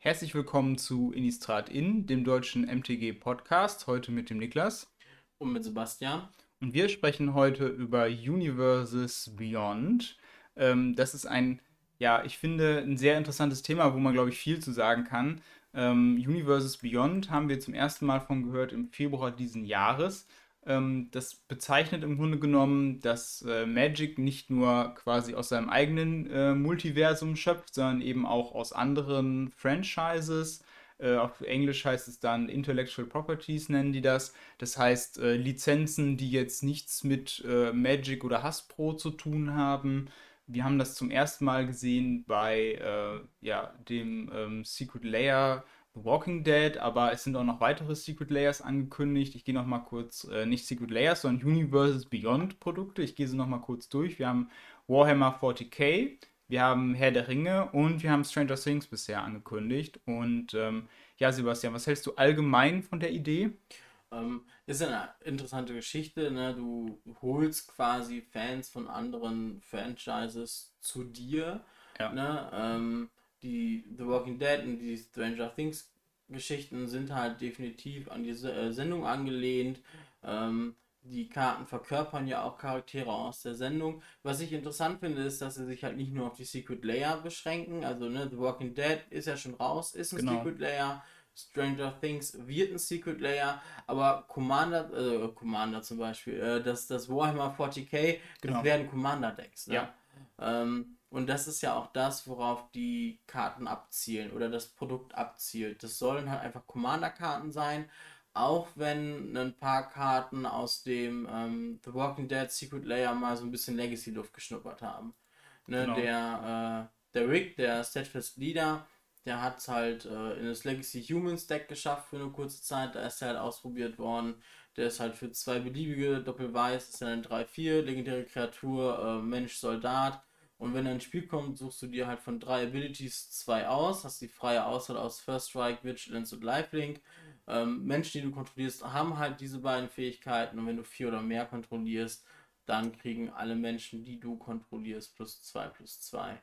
Herzlich willkommen zu Innistrad In, dem deutschen MTG Podcast, heute mit dem Niklas. Und mit Sebastian. Und wir sprechen heute über Universes Beyond. Ähm, das ist ein, ja, ich finde, ein sehr interessantes Thema, wo man, glaube ich, viel zu sagen kann. Ähm, Universes Beyond haben wir zum ersten Mal von gehört im Februar diesen Jahres. Ähm, das bezeichnet im Grunde genommen, dass äh, Magic nicht nur quasi aus seinem eigenen äh, Multiversum schöpft, sondern eben auch aus anderen Franchises. Äh, auf Englisch heißt es dann Intellectual Properties, nennen die das. Das heißt Lizenzen, die jetzt nichts mit Magic oder Hasbro zu tun haben. Wir haben das zum ersten Mal gesehen bei ja, dem ähm, Secret Layer The Walking Dead, aber es sind auch noch weitere Secret Layers angekündigt. Ich gehe noch mal kurz, äh, nicht Secret Layers, sondern Universes Beyond Produkte. Ich gehe sie noch mal kurz durch. Wir haben Warhammer 40k, wir haben Herr der Ringe und wir haben Stranger Things bisher angekündigt. Und ähm, ja, Sebastian, was hältst du allgemein von der Idee? Ähm, ist eine interessante Geschichte. Ne? Du holst quasi Fans von anderen Franchises zu dir. Ja. Ne? Ähm, die The Walking Dead und die Stranger Things Geschichten sind halt definitiv an diese äh, Sendung angelehnt. Ähm, die Karten verkörpern ja auch Charaktere aus der Sendung. Was ich interessant finde, ist, dass sie sich halt nicht nur auf die Secret Layer beschränken. Also, ne, The Walking Dead ist ja schon raus, ist ein genau. Secret Layer. Stranger Things wird ein Secret Layer, aber Commander, äh, Commander zum Beispiel, äh, das, das Warhammer 40k, das genau. werden Commander-Decks. Ne? Ja. Ähm, und das ist ja auch das, worauf die Karten abzielen oder das Produkt abzielt. Das sollen halt einfach Commander-Karten sein, auch wenn ein paar Karten aus dem ähm, The Walking Dead Secret Layer mal so ein bisschen Legacy-Luft geschnuppert haben. Ne, genau. Der, äh, der Rick, der Steadfast Leader, der hat es halt äh, in das Legacy Humans Deck geschafft für eine kurze Zeit. Da ist er halt ausprobiert worden. Der ist halt für zwei beliebige Doppelweiß, ist dann 3-4, legendäre Kreatur, äh, Mensch, Soldat und wenn ein Spiel kommt, suchst du dir halt von drei Abilities zwei aus, hast die freie Auswahl aus First Strike, Vigilance und Lifelink. Ähm, Menschen, die du kontrollierst, haben halt diese beiden Fähigkeiten und wenn du vier oder mehr kontrollierst, dann kriegen alle Menschen, die du kontrollierst, plus zwei plus zwei.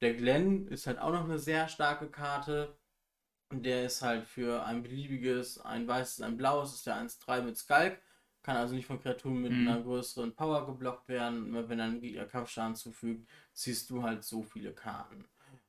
Der Glenn ist halt auch noch eine sehr starke Karte. Der ist halt für ein beliebiges, ein weißes, ein blaues, ist der 1-3 mit Skulk. Kann also nicht von Kreaturen mit mhm. einer größeren Power geblockt werden. Wenn ein Gegner Kampfschaden zufügt, ziehst du halt so viele Karten.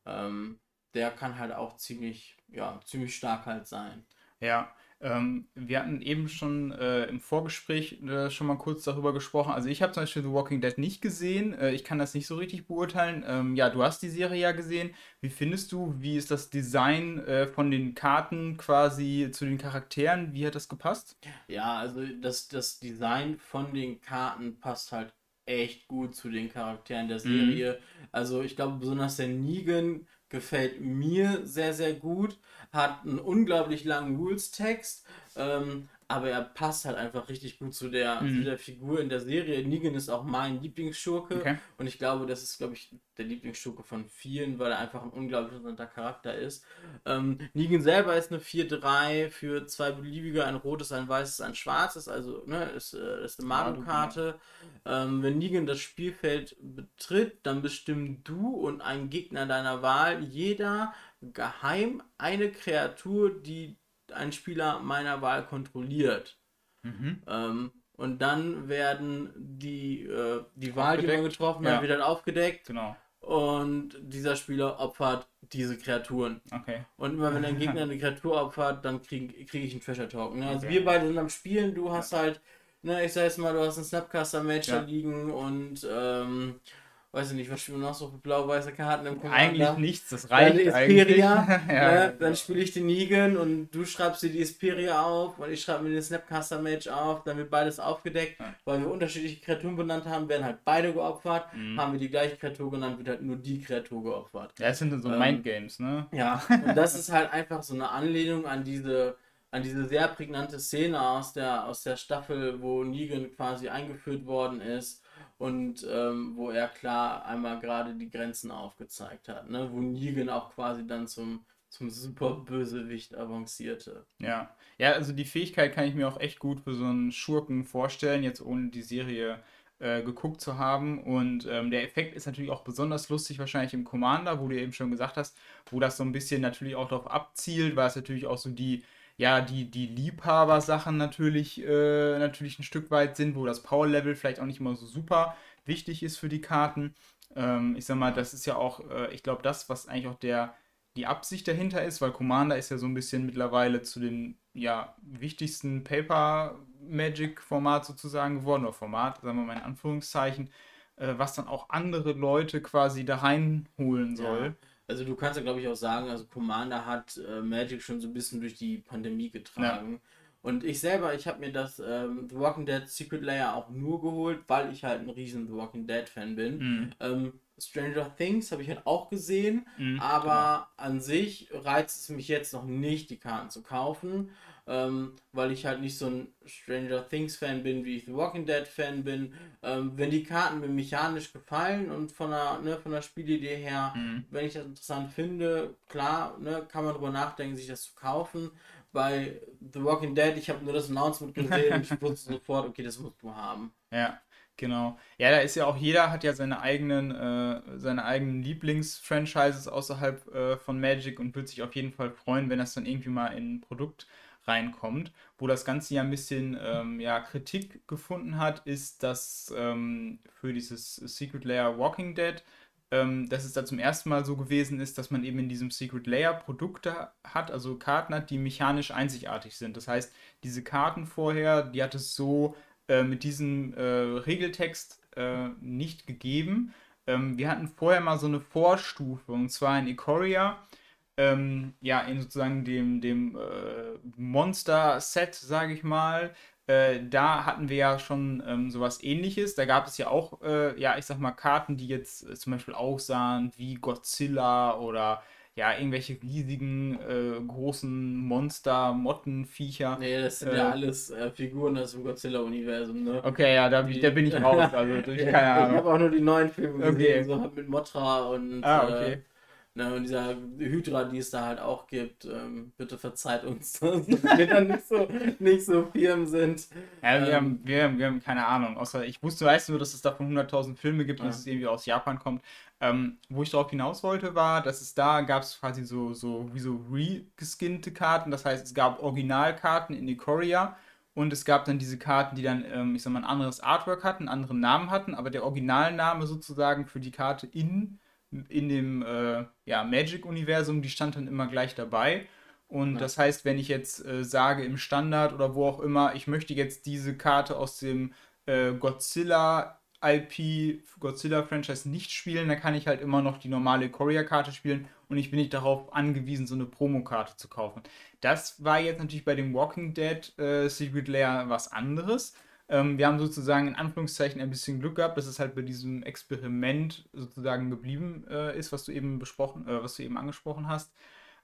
Ähm, der kann halt auch ziemlich, ja, ziemlich stark halt sein. Ja, ähm, wir hatten eben schon äh, im Vorgespräch äh, schon mal kurz darüber gesprochen. Also ich habe zum Beispiel The Walking Dead nicht gesehen. Äh, ich kann das nicht so richtig beurteilen. Ähm, ja, du hast die Serie ja gesehen. Wie findest du, wie ist das Design äh, von den Karten quasi zu den Charakteren? Wie hat das gepasst? Ja, also das, das Design von den Karten passt halt echt gut zu den Charakteren der Serie. Mhm. Also ich glaube besonders der Negan gefällt mir sehr, sehr gut hat einen unglaublich langen Rules-Text, ähm, aber er passt halt einfach richtig gut zu der, mhm. zu der Figur in der Serie. Negan ist auch mein Lieblingsschurke okay. und ich glaube, das ist, glaube ich, der Lieblingsschurke von vielen, weil er einfach ein unglaublich interessanter Charakter ist. Ähm, Negan selber ist eine 4-3 für zwei beliebige, ein rotes, ein weißes, ein schwarzes, also ne, ist, äh, ist eine Mario-Karte. Ähm, wenn Negan das Spielfeld betritt, dann bestimmen du und ein Gegner deiner Wahl jeder geheim eine Kreatur, die ein Spieler meiner Wahl kontrolliert. Mhm. Ähm, und dann werden die, äh, die Wahl, die man getroffen hat, ja. wieder aufgedeckt. Genau. Und dieser Spieler opfert diese Kreaturen. Okay. Und immer wenn ein Gegner eine Kreatur opfert, dann kriege krieg ich einen Treasure Token. Ne? Also okay. wir beide sind am Spielen, du hast ja. halt, ne, ich sag jetzt mal, du hast einen Snapcaster-Match ja. da liegen und ähm, weiß ich nicht, was spielen wir noch so für blau-weiße Karten im Commander? Eigentlich nichts, das reicht dann eigentlich. ja, ne? Dann spiele ich den Negan und du schreibst dir die Isperia auf und ich schreibe mir den Snapcaster-Mage auf, dann wird beides aufgedeckt, ja. weil wir unterschiedliche Kreaturen benannt haben, werden halt beide geopfert, mhm. haben wir die gleiche Kreatur genannt, wird halt nur die Kreatur geopfert. Ja, es sind dann so ähm, Mindgames, ne? Ja, und das ist halt einfach so eine Anlehnung an diese an diese sehr prägnante Szene aus der, aus der Staffel, wo Negan quasi eingeführt worden ist und ähm, wo er klar einmal gerade die Grenzen aufgezeigt hat, ne? wo Negan auch quasi dann zum, zum super avancierte. Ja. ja, also die Fähigkeit kann ich mir auch echt gut für so einen Schurken vorstellen, jetzt ohne die Serie äh, geguckt zu haben. Und ähm, der Effekt ist natürlich auch besonders lustig wahrscheinlich im Commander, wo du eben schon gesagt hast, wo das so ein bisschen natürlich auch darauf abzielt, weil es natürlich auch so die, ja, die, die Liebhaber-Sachen natürlich, äh, natürlich ein Stück weit sind, wo das Power-Level vielleicht auch nicht immer so super wichtig ist für die Karten. Ähm, ich sag mal, das ist ja auch, äh, ich glaube, das, was eigentlich auch der, die Absicht dahinter ist, weil Commander ist ja so ein bisschen mittlerweile zu den ja, wichtigsten Paper Magic Format sozusagen geworden, oder Format, sagen wir mal in Anführungszeichen, äh, was dann auch andere Leute quasi da reinholen soll. Ja. Also du kannst ja glaube ich auch sagen, also Commander hat äh, Magic schon so ein bisschen durch die Pandemie getragen. Ja. Und ich selber, ich habe mir das ähm, The Walking Dead Secret Layer auch nur geholt, weil ich halt ein riesen The Walking Dead Fan bin. Mhm. Ähm, Stranger Things habe ich halt auch gesehen, mhm, aber genau. an sich reizt es mich jetzt noch nicht, die Karten zu kaufen ähm, weil ich halt nicht so ein Stranger Things Fan bin, wie ich The Walking Dead Fan bin. Ähm, wenn die Karten mir mechanisch gefallen und von der, ne, von der Spielidee her, mhm. wenn ich das interessant finde, klar, ne, kann man darüber nachdenken, sich das zu kaufen. Bei The Walking Dead, ich habe nur das Announcement gesehen und ich wusste sofort, okay, das musst du haben. Ja. Genau. Ja, da ist ja auch jeder hat ja seine eigenen, äh, seine eigenen Lieblingsfranchises außerhalb äh, von Magic und wird sich auf jeden Fall freuen, wenn das dann irgendwie mal in ein Produkt reinkommt. Wo das Ganze ja ein bisschen ähm, ja, Kritik gefunden hat, ist, dass ähm, für dieses Secret Layer Walking Dead, ähm, dass es da zum ersten Mal so gewesen ist, dass man eben in diesem Secret Layer Produkte hat, also Karten hat, die mechanisch einzigartig sind. Das heißt, diese Karten vorher, die hat es so äh, mit diesem äh, Regeltext äh, nicht gegeben. Ähm, wir hatten vorher mal so eine Vorstufe, und zwar in Ikoria ähm, ja, in sozusagen dem, dem äh, Monster-Set, sage ich mal, äh, da hatten wir ja schon ähm, sowas ähnliches. Da gab es ja auch, äh, ja, ich sag mal, Karten, die jetzt äh, zum Beispiel aussahen wie Godzilla oder ja, irgendwelche riesigen, äh, großen Monster, Mottenviecher. Nee, das sind ja äh, alles äh, Figuren aus dem Godzilla-Universum, ne? Okay, ja, da, da bin ich raus. Also, ich, keine Ahnung. ich habe auch nur die neuen Filme okay. gesehen, so mit Motra und. Ah, okay. Ne, und dieser Hydra, die es da halt auch gibt, ähm, bitte verzeiht uns, dass wir dann nicht so, nicht so firm sind. Ja, wir, ähm, haben, wir, haben, wir haben keine Ahnung. Außer ich wusste, weißt du, dass es davon 100.000 Filme gibt ja. und dass es irgendwie aus Japan kommt. Ähm, wo ich darauf hinaus wollte, war, dass es da gab es quasi so, so wie so regeskinnte Karten. Das heißt, es gab Originalkarten in Ikoria und es gab dann diese Karten, die dann, ähm, ich sag mal, ein anderes Artwork hatten, einen anderen Namen hatten, aber der Originalname sozusagen für die Karte in in dem äh, ja, Magic-Universum, die stand dann immer gleich dabei. Und ja. das heißt, wenn ich jetzt äh, sage im Standard oder wo auch immer, ich möchte jetzt diese Karte aus dem äh, Godzilla IP, Godzilla Franchise nicht spielen, dann kann ich halt immer noch die normale Courier-Karte spielen und ich bin nicht darauf angewiesen, so eine Promokarte zu kaufen. Das war jetzt natürlich bei dem Walking Dead äh, Secret Layer was anderes. Ähm, wir haben sozusagen in Anführungszeichen ein bisschen Glück gehabt, dass es halt bei diesem Experiment sozusagen geblieben äh, ist, was du eben besprochen, äh, was du eben angesprochen hast.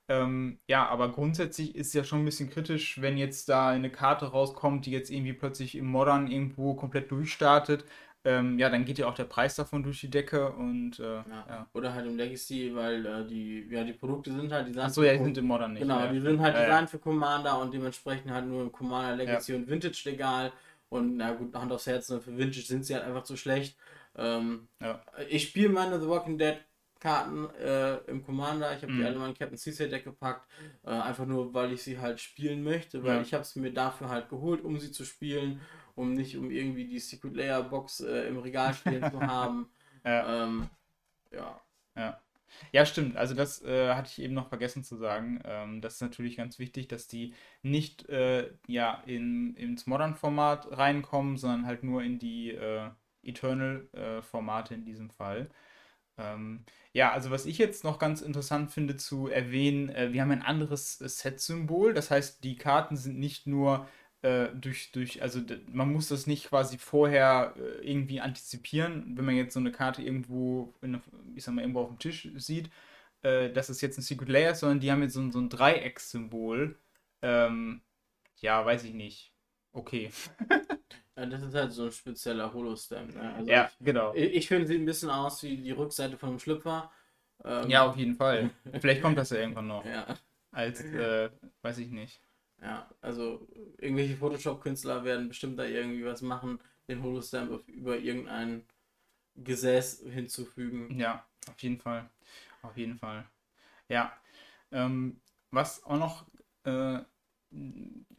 Ähm, ja, aber grundsätzlich ist es ja schon ein bisschen kritisch, wenn jetzt da eine Karte rauskommt, die jetzt irgendwie plötzlich im Modern irgendwo komplett durchstartet. Ähm, ja, dann geht ja auch der Preis davon durch die Decke und äh, ja. Ja. oder halt im Legacy, weil äh, die ja die Produkte sind halt die Achso, ja, die sind im Modern nicht. Genau, die sind halt ja, designt für Commander und dementsprechend halt nur im Commander Legacy und Vintage legal. Und na gut, Hand aufs Herz, ne, für Vintage sind sie halt einfach zu schlecht. Ähm, ja. Ich spiele meine The Walking Dead Karten äh, im Commander. Ich habe mhm. die alle in mein Captain Caesar Deck gepackt. Äh, einfach nur, weil ich sie halt spielen möchte, weil ja. ich habe es mir dafür halt geholt, um sie zu spielen, um nicht um irgendwie die Secret Layer Box äh, im Regal stehen zu haben. Ja. Ähm, ja. ja. Ja, stimmt. Also das äh, hatte ich eben noch vergessen zu sagen. Ähm, das ist natürlich ganz wichtig, dass die nicht äh, ja, in, ins Modern-Format reinkommen, sondern halt nur in die äh, Eternal-Formate in diesem Fall. Ähm, ja, also was ich jetzt noch ganz interessant finde zu erwähnen, äh, wir haben ein anderes Set-Symbol. Das heißt, die Karten sind nicht nur äh, durch, durch, also man muss das nicht quasi vorher äh, irgendwie antizipieren, wenn man jetzt so eine Karte irgendwo, in, ich sag mal, irgendwo auf dem Tisch sieht, äh, dass es jetzt ein Secret Layer ist, sondern die haben jetzt so, so ein Dreieckssymbol. Ähm, ja, weiß ich nicht. Okay. ja, das ist halt so ein spezieller Holostem. Ne? Also ja, ich, genau. Ich, ich finde, sieht ein bisschen aus wie die Rückseite von einem Schlüpfer. Ähm, ja, auf jeden Fall. Vielleicht kommt das ja irgendwann noch. Ja. Als, äh, weiß ich nicht. Ja, also irgendwelche Photoshop-Künstler werden bestimmt da irgendwie was machen, den Holostamp über irgendein Gesäß hinzufügen. Ja, auf jeden Fall. Auf jeden Fall. Ja. Ähm, was auch noch, äh,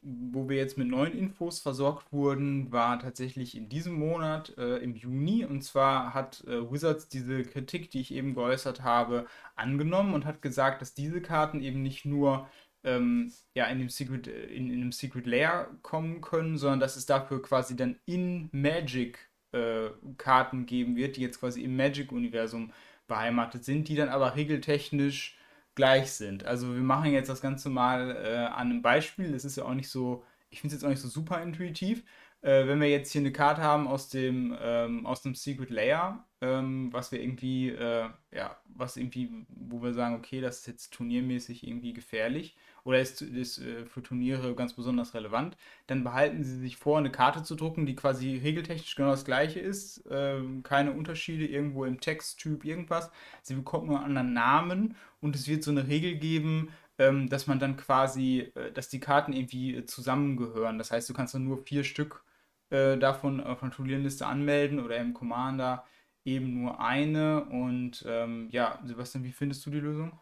wo wir jetzt mit neuen Infos versorgt wurden, war tatsächlich in diesem Monat äh, im Juni. Und zwar hat äh, Wizards diese Kritik, die ich eben geäußert habe, angenommen und hat gesagt, dass diese Karten eben nicht nur ähm, ja, in, dem Secret, in, in einem Secret Layer kommen können, sondern dass es dafür quasi dann in Magic äh, Karten geben wird, die jetzt quasi im Magic-Universum beheimatet sind, die dann aber regeltechnisch gleich sind. Also wir machen jetzt das Ganze mal äh, an einem Beispiel. Das ist ja auch nicht so, ich finde es jetzt auch nicht so super intuitiv. Äh, wenn wir jetzt hier eine Karte haben aus dem, ähm, aus dem Secret Layer, ähm, was wir irgendwie, äh, ja, was irgendwie, wo wir sagen, okay, das ist jetzt turniermäßig irgendwie gefährlich, oder ist, ist äh, für Turniere ganz besonders relevant, dann behalten sie sich vor, eine Karte zu drucken, die quasi regeltechnisch genau das gleiche ist, ähm, keine Unterschiede irgendwo im Texttyp, irgendwas. Sie bekommt nur einen anderen Namen und es wird so eine Regel geben, ähm, dass man dann quasi, äh, dass die Karten irgendwie zusammengehören. Das heißt, du kannst dann nur vier Stück äh, davon auf einer Turnierliste anmelden oder im Commander eben nur eine. Und ähm, ja, Sebastian, wie findest du die Lösung?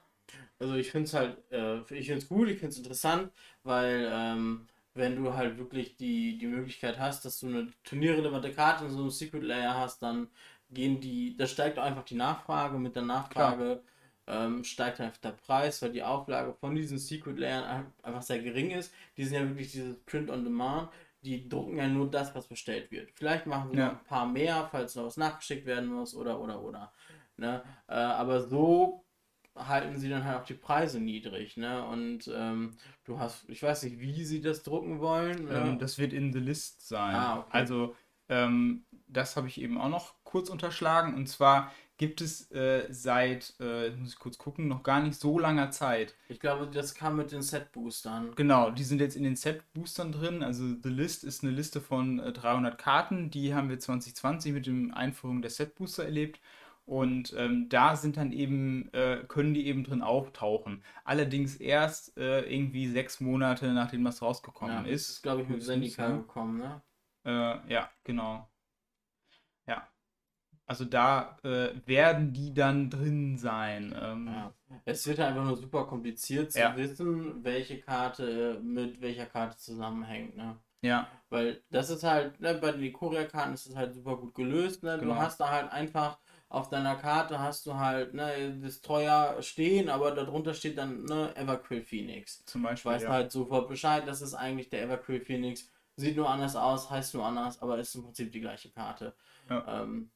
Also ich finde es halt, äh, ich finde es gut, ich finde es interessant, weil ähm, wenn du halt wirklich die, die Möglichkeit hast, dass du eine turnierrelevante Karte in so einem Secret Layer hast, dann gehen die, da steigt einfach die Nachfrage, mit der Nachfrage ähm, steigt einfach der Preis, weil die Auflage von diesen Secret Layern einfach sehr gering ist. Die sind ja wirklich dieses Print on Demand, die drucken ja nur das, was bestellt wird. Vielleicht machen sie ja. noch ein paar mehr, falls noch was nachgeschickt werden muss oder oder oder. Ne? Äh, aber so halten sie dann halt auch die Preise niedrig, ne? Und ähm, du hast, ich weiß nicht, wie sie das drucken wollen. Ähm, das wird in the list sein. Ah, okay. Also ähm, das habe ich eben auch noch kurz unterschlagen. Und zwar gibt es äh, seit, äh, muss ich kurz gucken, noch gar nicht so langer Zeit. Ich glaube, das kam mit den Set-Boostern. Genau, die sind jetzt in den Set-Boostern drin. Also The List ist eine Liste von äh, 300 Karten. Die haben wir 2020 mit dem Einführung der Set-Booster erlebt. Und ähm, da sind dann eben, äh, können die eben drin auftauchen. Allerdings erst äh, irgendwie sechs Monate, nachdem das rausgekommen ja, ist. ist glaube ich, mit Zendika gekommen, ne? Äh, ja, genau. Also da äh, werden die dann drin sein. Ähm, ja. Es wird einfach nur super kompliziert zu ja. wissen, welche Karte mit welcher Karte zusammenhängt, ne? Ja. Weil das ist halt, ne, bei den Ikoria-Karten ist es halt super gut gelöst, ne? Genau. Du hast da halt einfach auf deiner Karte hast du halt ne, Destroyer stehen, aber darunter steht dann ne, Everquill Phoenix. Zum Beispiel. Weißt ja. halt sofort Bescheid, das ist eigentlich der Everquill Phoenix. Sieht nur anders aus, heißt nur anders, aber ist im Prinzip die gleiche Karte. Ja. Ähm,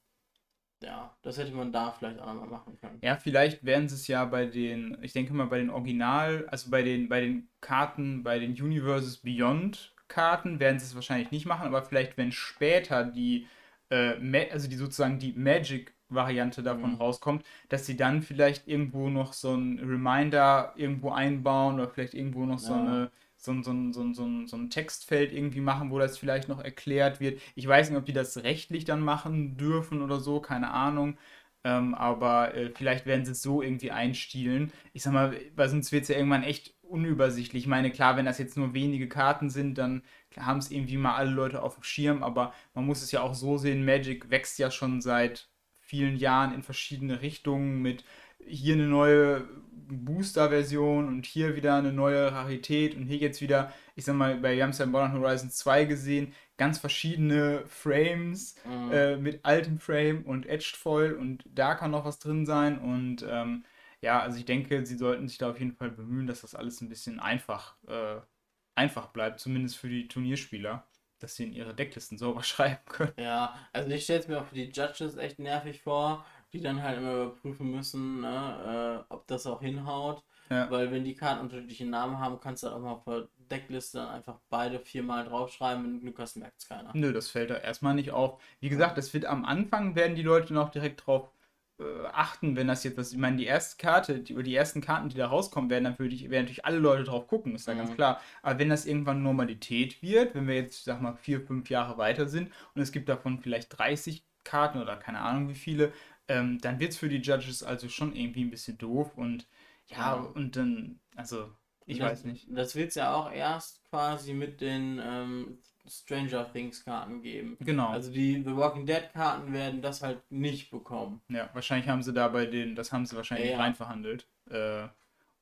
ja, das hätte man da vielleicht auch nochmal machen können. Ja, vielleicht werden sie es ja bei den, ich denke mal bei den Original, also bei den, bei den Karten, bei den Universes Beyond Karten werden sie es wahrscheinlich nicht machen, aber vielleicht wenn später die, äh, also die sozusagen die Magic Variante davon mhm. rauskommt, dass sie dann vielleicht irgendwo noch so ein Reminder irgendwo einbauen oder vielleicht irgendwo noch ja. so eine so ein, so, so, so ein Textfeld irgendwie machen, wo das vielleicht noch erklärt wird. Ich weiß nicht, ob die das rechtlich dann machen dürfen oder so, keine Ahnung. Ähm, aber äh, vielleicht werden sie es so irgendwie einstielen. Ich sag mal, weil sonst wird es ja irgendwann echt unübersichtlich. Ich meine, klar, wenn das jetzt nur wenige Karten sind, dann haben es irgendwie mal alle Leute auf dem Schirm, aber man muss es ja auch so sehen, Magic wächst ja schon seit vielen Jahren in verschiedene Richtungen mit hier eine neue Booster-Version und hier wieder eine neue Rarität und hier jetzt wieder, ich sag mal, bei, in Modern Horizon 2 gesehen, ganz verschiedene Frames mhm. äh, mit altem Frame und Edged Foil und da kann noch was drin sein und ähm, ja, also ich denke, sie sollten sich da auf jeden Fall bemühen, dass das alles ein bisschen einfach, äh, einfach bleibt, zumindest für die Turnierspieler dass sie in ihre Decklisten sauber schreiben können. Ja, also ich stelle es mir auch für die Judges echt nervig vor, die dann halt immer überprüfen müssen, ne, äh, ob das auch hinhaut. Ja. Weil wenn die Karten unterschiedliche Namen haben, kannst du auch mal auf der Deckliste dann einfach beide viermal draufschreiben, Glück hast, merkt es keiner. Nö, das fällt da erstmal nicht auf. Wie gesagt, das wird am Anfang werden die Leute noch direkt drauf äh, achten, wenn das jetzt das, ich meine, die erste Karte, die, die ersten Karten, die da rauskommen werden, dann würde ich, werden natürlich alle Leute drauf gucken, ist ja mhm. ganz klar. Aber wenn das irgendwann Normalität wird, wenn wir jetzt, sag mal, vier, fünf Jahre weiter sind und es gibt davon vielleicht 30 Karten oder keine Ahnung wie viele, ähm, dann wird es für die Judges also schon irgendwie ein bisschen doof und ja, ja. und dann, also ich das, weiß nicht. Das wird es ja auch erst quasi mit den ähm, Stranger Things Karten geben. Genau. Also die The Walking Dead Karten werden das halt nicht bekommen. Ja, wahrscheinlich haben sie da bei den, das haben sie wahrscheinlich ja. rein verhandelt. Äh,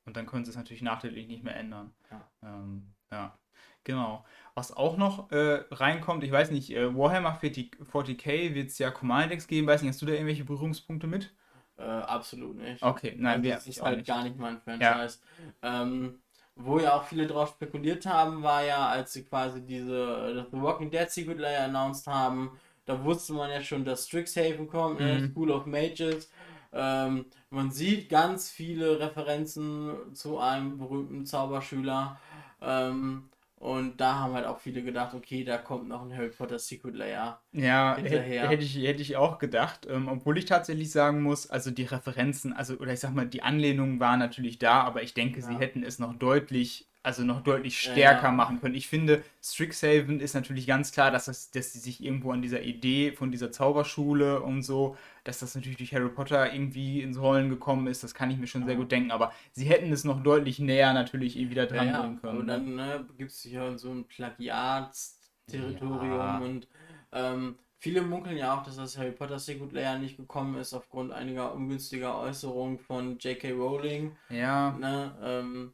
und dann können sie es natürlich nachträglich nicht mehr ändern. Ja. Ähm, ja. Genau. Was auch noch äh, reinkommt, ich weiß nicht, äh, Warhammer 40, 40k wird es ja Command geben. Weiß nicht, hast du da irgendwelche Berührungspunkte mit? Äh, absolut nicht. Okay, nein, also, das ist halt nicht. gar nicht mein Franchise. Ja. Ähm, wo ja auch viele drauf spekuliert haben, war ja, als sie quasi diese The Walking Dead Secret Layer announced haben, da wusste man ja schon, dass Strixhaven kommt, ne? mhm. School of Mages. Ähm, man sieht ganz viele Referenzen zu einem berühmten Zauberschüler. Ähm, und da haben halt auch viele gedacht, okay, da kommt noch ein Harry Potter Secret Layer. Ja, hinterher. hätte ich, hätte ich auch gedacht. Ähm, obwohl ich tatsächlich sagen muss, also die Referenzen, also oder ich sag mal, die Anlehnungen waren natürlich da, aber ich denke, ja. sie hätten es noch deutlich also noch deutlich stärker ja. machen können. Ich finde, Strixhaven ist natürlich ganz klar, dass, das, dass sie sich irgendwo an dieser Idee von dieser Zauberschule und so, dass das natürlich durch Harry Potter irgendwie ins Rollen gekommen ist, das kann ich mir schon ja. sehr gut denken, aber sie hätten es noch deutlich näher natürlich irgendwie da dran ja, bringen können. Und dann ne, gibt es hier so ein Plagiatsterritorium und ähm, Viele munkeln ja auch, dass das Harry Potter Secret Layer nicht gekommen ist aufgrund einiger ungünstiger Äußerungen von J.K. Rowling. Ja. Ne, ähm,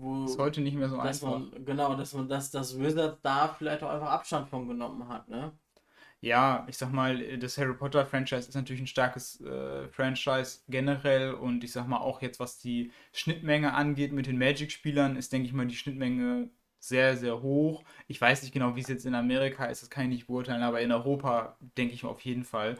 wo ist heute nicht mehr so einfach. Man, genau, dass man dass das Wizard da vielleicht auch einfach Abstand von genommen hat, ne? Ja, ich sag mal, das Harry Potter Franchise ist natürlich ein starkes äh, Franchise generell und ich sag mal auch jetzt, was die Schnittmenge angeht mit den Magic-Spielern, ist, denke ich mal, die Schnittmenge sehr, sehr hoch. Ich weiß nicht genau, wie es jetzt in Amerika ist, das kann ich nicht beurteilen, aber in Europa denke ich auf jeden Fall.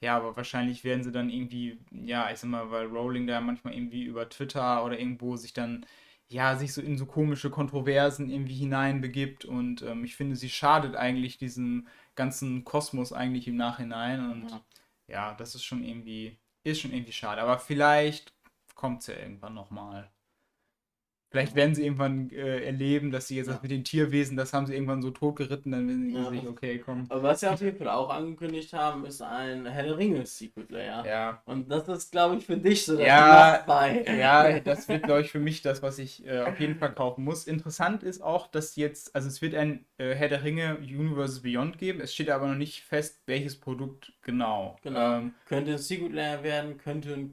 Ja, aber wahrscheinlich werden sie dann irgendwie, ja, ich sag mal, weil Rowling da manchmal irgendwie über Twitter oder irgendwo sich dann ja, sich so in so komische Kontroversen irgendwie hineinbegibt. Und ähm, ich finde, sie schadet eigentlich diesem ganzen Kosmos eigentlich im Nachhinein. Und ja, ja das ist schon irgendwie, ist schon irgendwie schade. Aber vielleicht kommt es ja irgendwann nochmal. Vielleicht werden sie irgendwann äh, erleben, dass sie jetzt ja. das mit den Tierwesen, das haben sie irgendwann so totgeritten, dann wissen sie ja. sich, okay, komm. Aber was sie auf jeden Fall auch angekündigt haben, ist ein Herr der Ringe Secret Layer. Ja. Und das ist, glaube ich, für dich so das ja, bei. Ja, das wird, glaube ich, für mich das, was ich äh, auf jeden Fall kaufen muss. Interessant ist auch, dass jetzt, also es wird ein äh, Herr der Ringe Universe Beyond geben, es steht aber noch nicht fest, welches Produkt genau. Genau. Ähm, könnte ein Secret Layer werden, könnte ein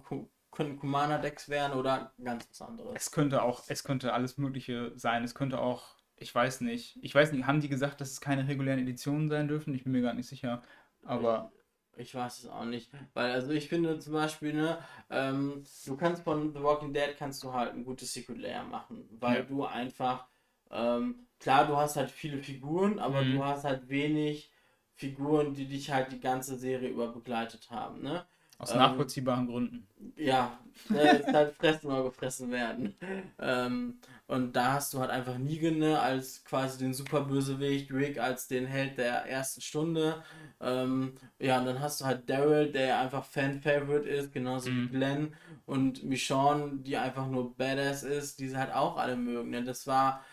können Commander-Decks werden oder ganz was anderes. Es könnte auch, es könnte alles Mögliche sein. Es könnte auch, ich weiß nicht, ich weiß nicht, haben die gesagt, dass es keine regulären Editionen sein dürfen? Ich bin mir gar nicht sicher. Aber. Ich, ich weiß es auch nicht. Weil, also ich finde zum Beispiel, ne, ähm, du kannst von The Walking Dead kannst du halt ein gutes Secret Layer machen, weil ja. du einfach, ähm, klar, du hast halt viele Figuren, aber mhm. du hast halt wenig Figuren, die dich halt die ganze Serie über begleitet haben, ne? Aus ähm, nachvollziehbaren Gründen. Ja, äh, ist halt fressen oder gefressen werden. Ähm, und da hast du halt einfach Negan ne, als quasi den Superbösewicht, Rick als den Held der ersten Stunde. Ähm, ja, und dann hast du halt Daryl, der einfach Fan-Favorite ist, genauso mhm. wie Glenn. Und Michonne, die einfach nur Badass ist, die sie halt auch alle mögen. Ne? Das war.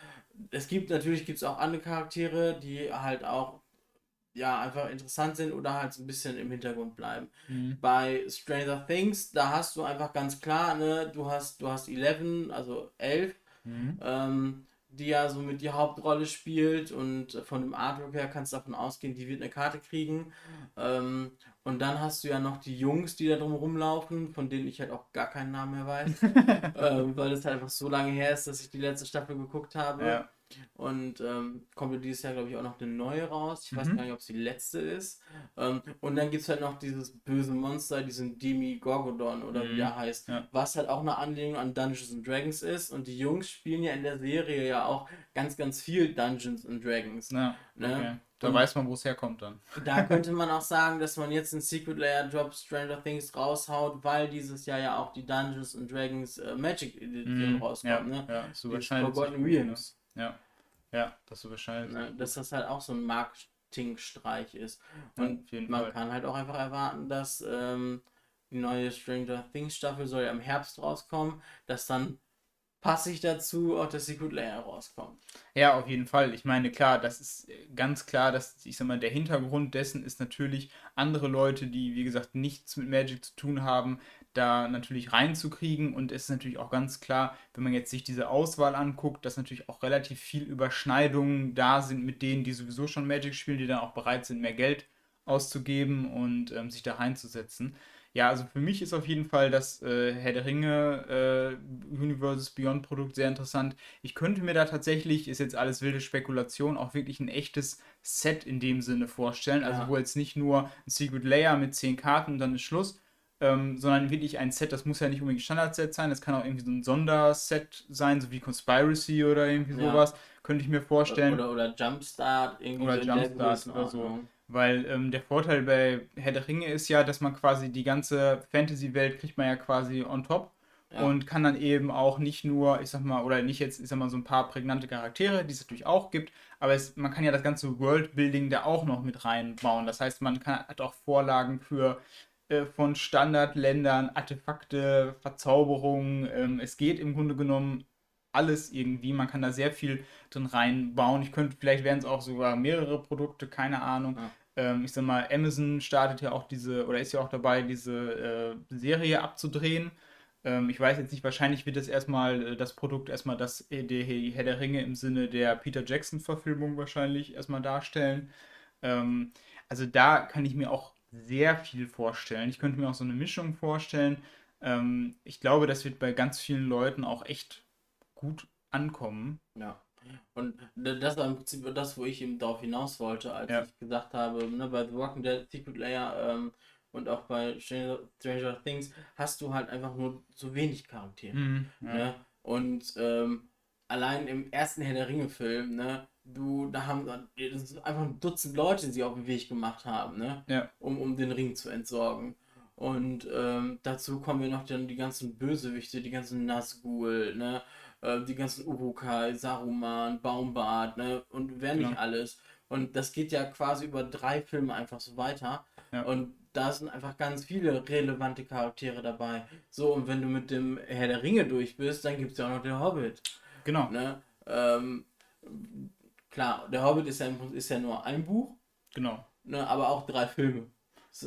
Es gibt natürlich gibt's auch andere Charaktere, die halt auch ja, einfach interessant sind oder halt so ein bisschen im Hintergrund bleiben. Mhm. Bei Stranger Things, da hast du einfach ganz klar, ne, du hast, du hast 11, also 11, mhm. ähm, die ja so mit die Hauptrolle spielt und von dem Artwork her kannst du davon ausgehen, die wird eine Karte kriegen. Ähm, und dann hast du ja noch die Jungs, die da drum rumlaufen, von denen ich halt auch gar keinen Namen mehr weiß, ähm, weil es halt einfach so lange her ist, dass ich die letzte Staffel geguckt habe. Ja. Und ähm, kommt dieses Jahr, glaube ich, auch noch eine neue raus. Ich mhm. weiß gar nicht, ob es die letzte ist. Ähm, und dann gibt es halt noch dieses böse Monster, diesen Demi Gorgodon oder mhm. wie der heißt. Ja. Was halt auch eine Anlehnung an Dungeons and Dragons ist. Und die Jungs spielen ja in der Serie ja auch ganz, ganz viel Dungeons and Dragons. Ja, ne? okay. Da und weiß man, wo es herkommt dann. Da könnte man auch sagen, dass man jetzt in Secret Layer Drop Stranger Things raushaut, weil dieses Jahr ja auch die Dungeons and Dragons äh, Magic Edition mm, rauskommt. Ja, ne? ja so wahrscheinlich. Forgotten Realms. Ja. Ja, das ist wahrscheinlich. Ne, dass das halt auch so ein Marketingstreich ist. Und ja, man Fall. kann halt auch einfach erwarten, dass ähm, die neue Stranger Things Staffel soll ja im Herbst rauskommen, dass dann passig dazu auch der Secret Layer rauskommt. Ja, auf jeden Fall. Ich meine, klar, das ist ganz klar, dass, ich sag mal, der Hintergrund dessen ist natürlich, andere Leute, die, wie gesagt, nichts mit Magic zu tun haben, da natürlich reinzukriegen. Und es ist natürlich auch ganz klar, wenn man jetzt sich diese Auswahl anguckt, dass natürlich auch relativ viel Überschneidungen da sind mit denen, die sowieso schon Magic spielen, die dann auch bereit sind, mehr Geld auszugeben und ähm, sich da reinzusetzen. Ja, also für mich ist auf jeden Fall das äh, Herr der Ringe äh, Universes Beyond Produkt sehr interessant. Ich könnte mir da tatsächlich, ist jetzt alles wilde Spekulation, auch wirklich ein echtes Set in dem Sinne vorstellen. Also ja. wo jetzt nicht nur ein Secret Layer mit 10 Karten und dann ist Schluss, ähm, sondern wirklich ein Set, das muss ja nicht unbedingt Standard-Set sein, das kann auch irgendwie so ein Sonderset sein, so wie Conspiracy oder irgendwie ja. sowas, könnte ich mir vorstellen. Oder, oder Jumpstart, irgendwie oder so Jumpstart oder so. Weil ähm, der Vorteil bei Herr der Ringe ist ja, dass man quasi die ganze Fantasy-Welt kriegt man ja quasi on top. Ja. Und kann dann eben auch nicht nur, ich sag mal, oder nicht jetzt, ich sag mal, so ein paar prägnante Charaktere, die es natürlich auch gibt, aber es, man kann ja das ganze Worldbuilding da auch noch mit reinbauen. Das heißt, man kann, hat auch Vorlagen für äh, von Standardländern, Artefakte, Verzauberungen. Ähm, es geht im Grunde genommen alles irgendwie. Man kann da sehr viel drin reinbauen. Ich könnte, vielleicht wären es auch sogar mehrere Produkte, keine Ahnung. Ja ähm, ich sag mal, Amazon startet ja auch diese, oder ist ja auch dabei, diese äh, Serie abzudrehen. Ähm, ich weiß jetzt nicht, wahrscheinlich wird es erstmal äh, das Produkt erstmal das äh, der Herr der Ringe im Sinne der Peter Jackson-Verfilmung wahrscheinlich erstmal darstellen. Ähm, also da kann ich mir auch sehr viel vorstellen. Ich könnte mir auch so eine Mischung vorstellen. Ähm, ich glaube, das wird bei ganz vielen Leuten auch echt gut ankommen. Ja. Und das war im Prinzip das, wo ich eben darauf hinaus wollte, als ja. ich gesagt habe, ne, bei The Walking Dead, Secret Layer ähm, und auch bei Stranger, Stranger, Things hast du halt einfach nur so wenig Charaktere. Mhm, ja. ne? Und ähm, allein im ersten Herr der Ringe-Film, ne, du, da haben einfach ein Dutzend Leute, die sie auf den Weg gemacht haben, ne? Ja. Um, um den Ring zu entsorgen. Und ähm, dazu kommen wir noch dann die ganzen Bösewichte, die ganzen Nazgul, ne? Äh, die ganzen Urukai, Saruman, Baumbart, ne? Und wer nicht ja. alles. Und das geht ja quasi über drei Filme einfach so weiter. Ja. Und da sind einfach ganz viele relevante Charaktere dabei. So, und wenn du mit dem Herr der Ringe durch bist, dann gibt es ja auch noch den Hobbit. Genau. Ne? Ähm, klar, der Hobbit ist ja, ist ja nur ein Buch. Genau. Ne, aber auch drei Filme.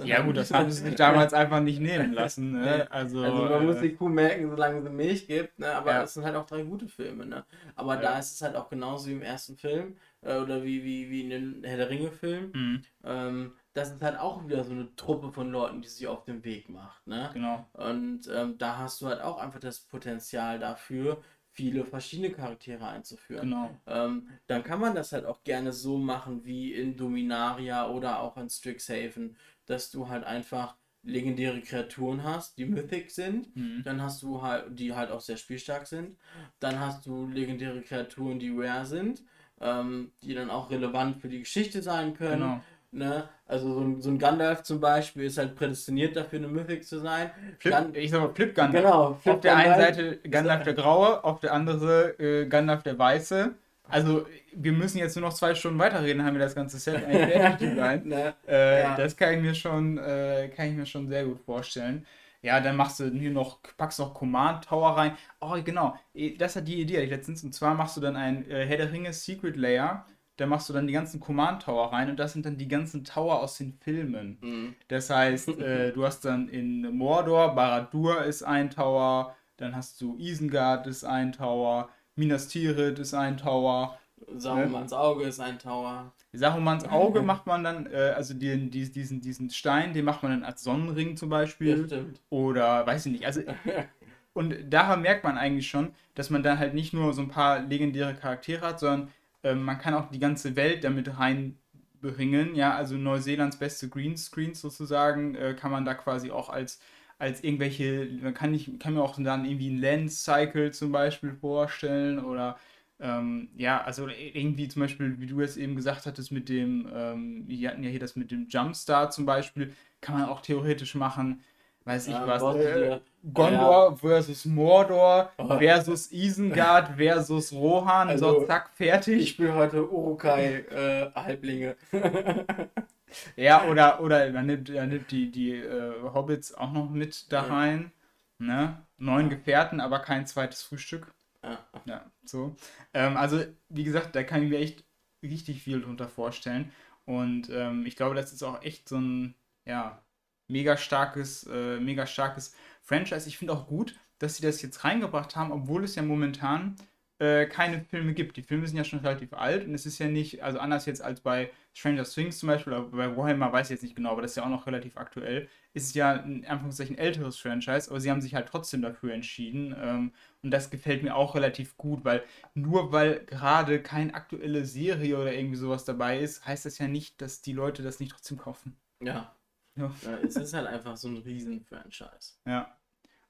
Ja gut, das haben sie sich damals einfach nicht nehmen lassen. Ne? Also, also man äh, muss die Kuh melken, solange sie Milch gibt, ne? aber ja. es sind halt auch drei gute Filme. Ne? Aber ja. da ist es halt auch genauso wie im ersten Film äh, oder wie, wie, wie in den Herr der Ringe-Film. Mhm. Ähm, das ist halt auch wieder so eine Truppe von Leuten, die sich auf den Weg macht. Ne? Genau. Und ähm, da hast du halt auch einfach das Potenzial dafür, viele verschiedene Charaktere einzuführen. Genau. Ähm, dann kann man das halt auch gerne so machen wie in Dominaria oder auch in Strixhaven, dass du halt einfach legendäre Kreaturen hast, die Mythic sind. Mhm. Dann hast du halt, die halt auch sehr spielstark sind. Dann hast du legendäre Kreaturen, die rare sind, ähm, die dann auch relevant für die Geschichte sein können. Genau. Ne? Also so ein, so ein Gandalf zum Beispiel ist halt prädestiniert dafür, eine Mythic zu sein. Flip, Gan ich sag mal Flip Gandalf. Genau, Flip auf der Gandalf. einen Seite Gandalf der Graue, auf der anderen äh, Gandalf der Weiße. Also, wir müssen jetzt nur noch zwei Stunden weiterreden, haben wir das ganze Set eigentlich fertig ne? äh, ja. Das kann ich mir schon, äh, kann ich mir schon sehr gut vorstellen. Ja, dann machst du hier noch, packst noch Command Tower rein. Oh, genau. Das hat die Idee, die letztens. Und zwar machst du dann ein äh, Herr der Ringe Secret Layer. Da machst du dann die ganzen Command Tower rein und das sind dann die ganzen Tower aus den Filmen. Mhm. Das heißt, äh, du hast dann in Mordor, Baradur ist ein Tower, dann hast du Isengard ist ein Tower, Minas Tirith ist ein Tower. Sarumans ne? Auge ist ein Tower. Sarumans Auge macht man dann, äh, also den, diesen, diesen Stein, den macht man dann als Sonnenring zum Beispiel. Ja, stimmt. Oder weiß ich nicht. Also, und daher merkt man eigentlich schon, dass man dann halt nicht nur so ein paar legendäre Charaktere hat, sondern äh, man kann auch die ganze Welt damit reinbringen. Ja, also Neuseelands beste Greenscreens sozusagen äh, kann man da quasi auch als als irgendwelche, man kann, ich, kann mir auch dann irgendwie ein Lens-Cycle zum Beispiel vorstellen oder ähm, ja, also irgendwie zum Beispiel, wie du jetzt eben gesagt hattest, mit dem, ähm, wir hatten ja hier das mit dem Jumpstart zum Beispiel, kann man auch theoretisch machen, weiß ich ja, was, äh, Gondor ja. versus Mordor oh. versus Isengard versus Rohan, also, so zack, fertig. Ich spiele heute Urukai äh. Ja, oder, oder man nimmt, man nimmt die, die äh, Hobbits auch noch mit da rein. Ne? Neun Gefährten, aber kein zweites Frühstück. Ja. Ja, so. Ähm, also, wie gesagt, da kann ich mir echt richtig viel drunter vorstellen. Und ähm, ich glaube, das ist auch echt so ein, ja, mega starkes, äh, mega starkes Franchise. Ich finde auch gut, dass sie das jetzt reingebracht haben, obwohl es ja momentan äh, keine Filme gibt. Die Filme sind ja schon relativ alt und es ist ja nicht, also anders jetzt als bei Stranger Things zum Beispiel oder bei Warhammer, weiß ich jetzt nicht genau, aber das ist ja auch noch relativ aktuell, ist es ja in Anführungszeichen älteres Franchise, aber sie haben sich halt trotzdem dafür entschieden ähm, und das gefällt mir auch relativ gut, weil nur weil gerade keine aktuelle Serie oder irgendwie sowas dabei ist, heißt das ja nicht, dass die Leute das nicht trotzdem kaufen. Ja. ja. ja es ist halt einfach so ein Riesen-Franchise. Ja,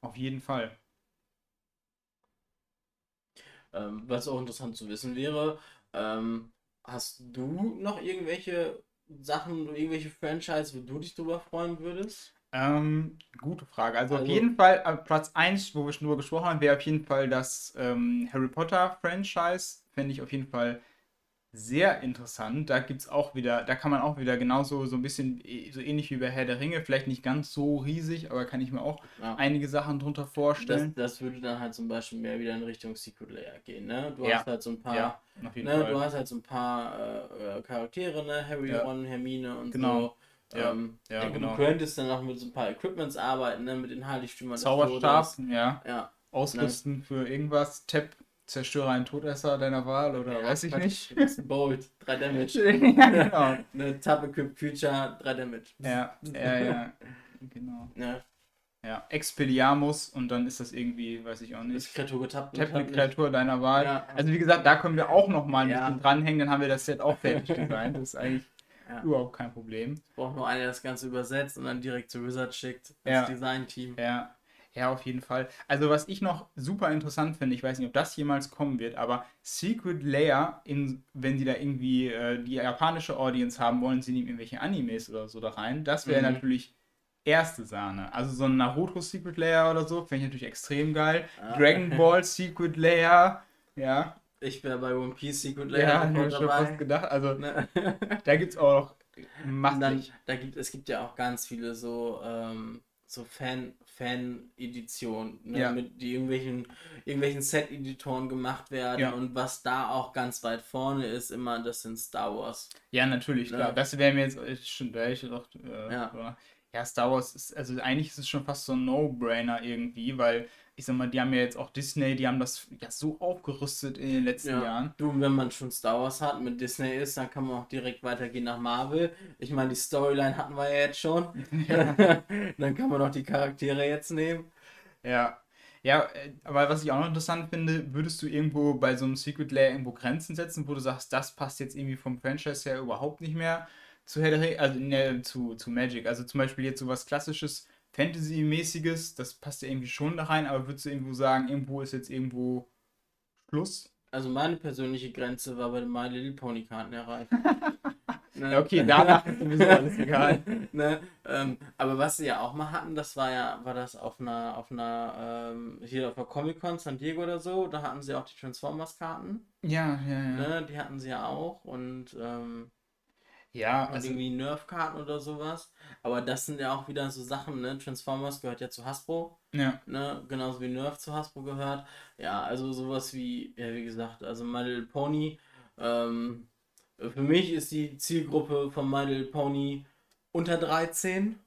auf jeden Fall. Ähm, was auch interessant zu wissen wäre, ähm, hast du noch irgendwelche Sachen, irgendwelche Franchise, wo du dich drüber freuen würdest? Ähm, gute Frage. Also, also, auf jeden Fall, äh, Platz 1, wo wir schon drüber gesprochen haben, wäre auf jeden Fall das ähm, Harry Potter Franchise. Fände ich auf jeden Fall sehr interessant. Da gibt es auch wieder, da kann man auch wieder genauso so ein bisschen, e, so ähnlich wie bei Herr der Ringe, vielleicht nicht ganz so riesig, aber kann ich mir auch ja. einige Sachen drunter vorstellen. Das, das, würde dann halt zum Beispiel mehr wieder in Richtung Secret Layer gehen, ne? Du ja. hast halt so ein paar, ja, ne, du hast halt so ein paar äh, äh, Charaktere, ne? Harry, Ron, Hermine und genau. so. Ja, ähm, ja, genau. Du könntest dann auch mit so ein paar Equipments arbeiten, ne? mit den Heiligtümern. Zauberstab, ja. ja. Ausrüsten ne? für irgendwas, Tab Zerstöre einen Todesser deiner Wahl oder ja, weiß ich nicht. Das ist ein Bolt, 3 Damage. ja, genau. Eine Tab Equipped Creature, 3 Damage. Ja, ja, ja. Genau. Ja. Ja, Expelliarmus und dann ist das irgendwie, weiß ich auch nicht. Ist Kreatur getappt. Tap eine Kreatur deiner Wahl. Ja. Also wie gesagt, da können wir auch nochmal ein ja. bisschen dranhängen, dann haben wir das Set auch fertig designt. Das ist eigentlich überhaupt kein Problem. Braucht nur einer, der das Ganze übersetzt und dann direkt zu Wizard schickt, das. Design-Team. Ja, ja, auf jeden Fall. Also was ich noch super interessant finde, ich weiß nicht, ob das jemals kommen wird, aber Secret Layer, in, wenn sie da irgendwie äh, die japanische Audience haben wollen, sie nehmen irgendwelche Animes oder so da rein, das wäre mhm. natürlich erste Sahne. Also so ein Naruto Secret Layer oder so, fände ich natürlich extrem geil. Ah. Dragon Ball Secret Layer, ja. Ich wäre bei One Piece Secret Layer ja, ich schon fast gedacht. Also ne? da gibt es auch massig. da gibt, es gibt ja auch ganz viele so, ähm, so Fan Fan-Edition, ne, ja. mit die irgendwelchen, irgendwelchen Set-Editoren gemacht werden ja. und was da auch ganz weit vorne ist, immer das sind Star Wars. Ja, natürlich, ne? klar. Das wäre mir jetzt schon da ich gedacht, äh, ja. ja, Star Wars ist, also eigentlich ist es schon fast so ein No-Brainer irgendwie, weil ich sag mal, die haben ja jetzt auch Disney, die haben das ja so aufgerüstet in den letzten ja. Jahren. Du, wenn man schon Star Wars hat, mit Disney ist, dann kann man auch direkt weitergehen nach Marvel. Ich meine, die Storyline hatten wir ja jetzt schon. Ja. dann kann man auch die Charaktere jetzt nehmen. Ja. Ja, äh, aber was ich auch noch interessant finde, würdest du irgendwo bei so einem Secret Layer irgendwo Grenzen setzen, wo du sagst, das passt jetzt irgendwie vom Franchise her überhaupt nicht mehr zu Herr also ne, zu, zu Magic. Also zum Beispiel jetzt so was klassisches Fantasy-mäßiges, das passt ja irgendwie schon da rein, aber würdest du irgendwo sagen, irgendwo ist jetzt irgendwo Schluss? Also meine persönliche Grenze war bei den My Little Pony Karten erreicht. ne? Okay, danach ist sowieso alles egal. ne? ähm, aber was sie ja auch mal hatten, das war ja, war das auf einer, auf einer, ähm, hier auf der Comic Con San Diego oder so, da hatten sie auch die Transformers Karten. Ja, ja, ja. Ne? Die hatten sie ja auch und ähm, ja, also irgendwie Nerf-Karten oder sowas. Aber das sind ja auch wieder so Sachen, ne? Transformers gehört ja zu Hasbro. Ja. Ne? Genauso wie Nerf zu Hasbro gehört. Ja, also sowas wie, ja, wie gesagt, also My Little Pony. Ähm, für mich ist die Zielgruppe von My Little Pony unter 13.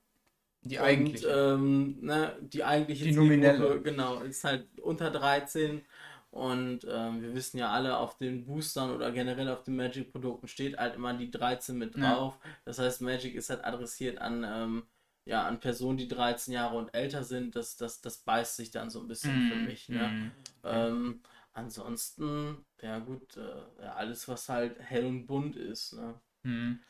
Die eigentliche. Und, ähm, ne, die eigentliche die Zielgruppe, nominelle. genau, ist halt unter 13. Und ähm, wir wissen ja alle, auf den Boostern oder generell auf den Magic-Produkten steht halt immer die 13 mit drauf. Ja. Das heißt, Magic ist halt adressiert an, ähm, ja, an Personen, die 13 Jahre und älter sind. Das, das, das beißt sich dann so ein bisschen mm, für mich. Ne? Mm, ähm, ansonsten, ja gut, äh, ja, alles, was halt hell und bunt ist. Ne? Mm.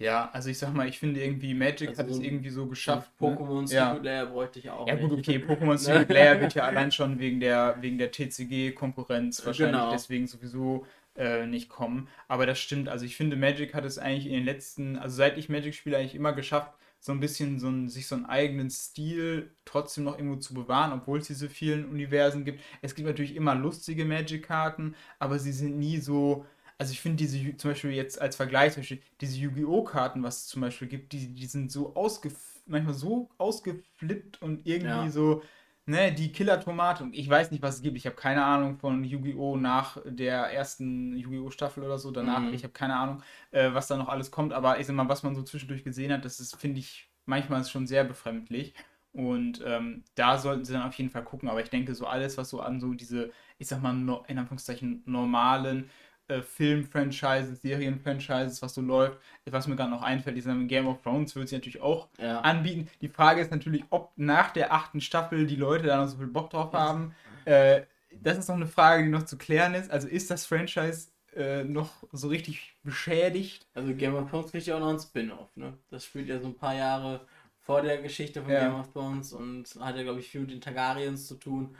Ja, also ich sag mal, ich finde irgendwie Magic also hat es irgendwie so geschafft. Ne? Pokémon ne? Secret Layer bräuchte ich auch. Ja, gut, okay, Pokémon Secret Layer wird ja allein schon wegen der, wegen der TCG-Konkurrenz wahrscheinlich genau. deswegen sowieso äh, nicht kommen. Aber das stimmt, also ich finde, Magic hat es eigentlich in den letzten, also seit ich Magic spiele, eigentlich immer geschafft, so ein bisschen so ein, sich so einen eigenen Stil trotzdem noch irgendwo zu bewahren, obwohl es diese vielen Universen gibt. Es gibt natürlich immer lustige Magic-Karten, aber sie sind nie so also ich finde diese, zum Beispiel jetzt als Vergleich, zum Beispiel diese Yu-Gi-Oh! Karten, was es zum Beispiel gibt, die, die sind so ausgef manchmal so ausgeflippt und irgendwie ja. so, ne, die Killer-Tomate, und ich weiß nicht, was es gibt. Ich habe keine Ahnung von Yu-Gi-Oh! nach der ersten Yu-Gi-Oh! Staffel oder so. Danach, mhm. ich habe keine Ahnung, äh, was da noch alles kommt. Aber ich sag mal, was man so zwischendurch gesehen hat, das ist, finde ich, manchmal ist schon sehr befremdlich. Und ähm, da sollten sie dann auf jeden Fall gucken. Aber ich denke, so alles, was so an so diese, ich sag mal, no, in Anführungszeichen normalen äh, Film-Franchises, Serien-Franchises, was so läuft, was mir gerade noch einfällt, die sind Game of Thrones würde sie natürlich auch ja. anbieten. Die Frage ist natürlich, ob nach der achten Staffel die Leute da noch so viel Bock drauf haben. Äh, das ist noch eine Frage, die noch zu klären ist. Also ist das Franchise äh, noch so richtig beschädigt? Also Game of Thrones kriegt ja auch noch ein Spin-off, ne? Das spielt ja so ein paar Jahre vor der Geschichte von ja. Game of Thrones und hat ja, glaube ich, viel mit den Targaryens zu tun.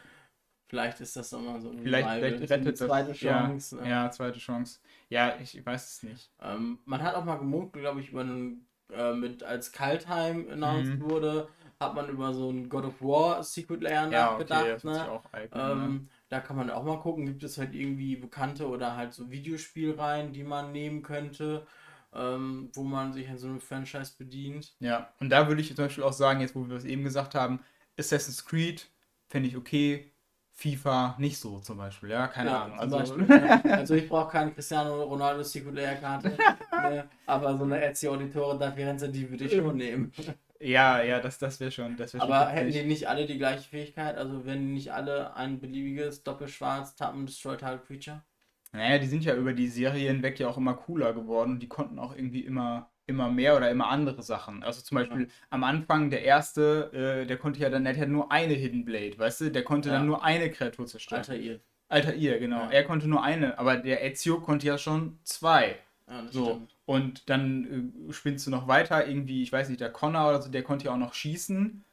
Vielleicht ist das nochmal so vielleicht, vielleicht rettet das. Zweite Chance. Ja, ja, zweite Chance. Ja, ich weiß es nicht. Ähm, man hat auch mal gemunkelt, glaube ich, über einen, äh, mit als Kaltheim announced mhm. wurde, hat man über so ein God of War Secret Layer ja, nachgedacht. Okay, ne? auch Icon, ähm, ne? Da kann man auch mal gucken, gibt es halt irgendwie bekannte oder halt so Videospielreihen, die man nehmen könnte. Ähm, wo man sich an so einem Franchise bedient. Ja, und da würde ich zum Beispiel auch sagen, jetzt wo wir es eben gesagt haben, Assassin's Creed fände ich okay, FIFA nicht so zum Beispiel, ja, keine ja, Ahnung. Also, ja. also ich brauche keine Cristiano Ronaldo Singular-Karte, ne, aber so eine Ezio Auditore da Firenze, die würde ich schon nehmen. Ja, ja, das, das wäre schon. Das wär aber schon hätten die nicht alle die gleiche Fähigkeit? Also wenn nicht alle ein beliebiges Doppelschwarz Tappen Destroy Target Creature? Naja, die sind ja über die Serie hinweg ja auch immer cooler geworden. Die konnten auch irgendwie immer immer mehr oder immer andere Sachen. Also zum Beispiel ja. am Anfang der erste, äh, der konnte ja dann, der hat nur eine Hidden Blade, weißt du? Der konnte ja. dann nur eine Kreatur zerstören. Alter ihr. Alter ihr, genau. Ja. Er konnte nur eine, aber der Ezio konnte ja schon zwei. so. Stimmt. Und dann äh, spinnst du noch weiter, irgendwie, ich weiß nicht, der Connor oder so, der konnte ja auch noch schießen.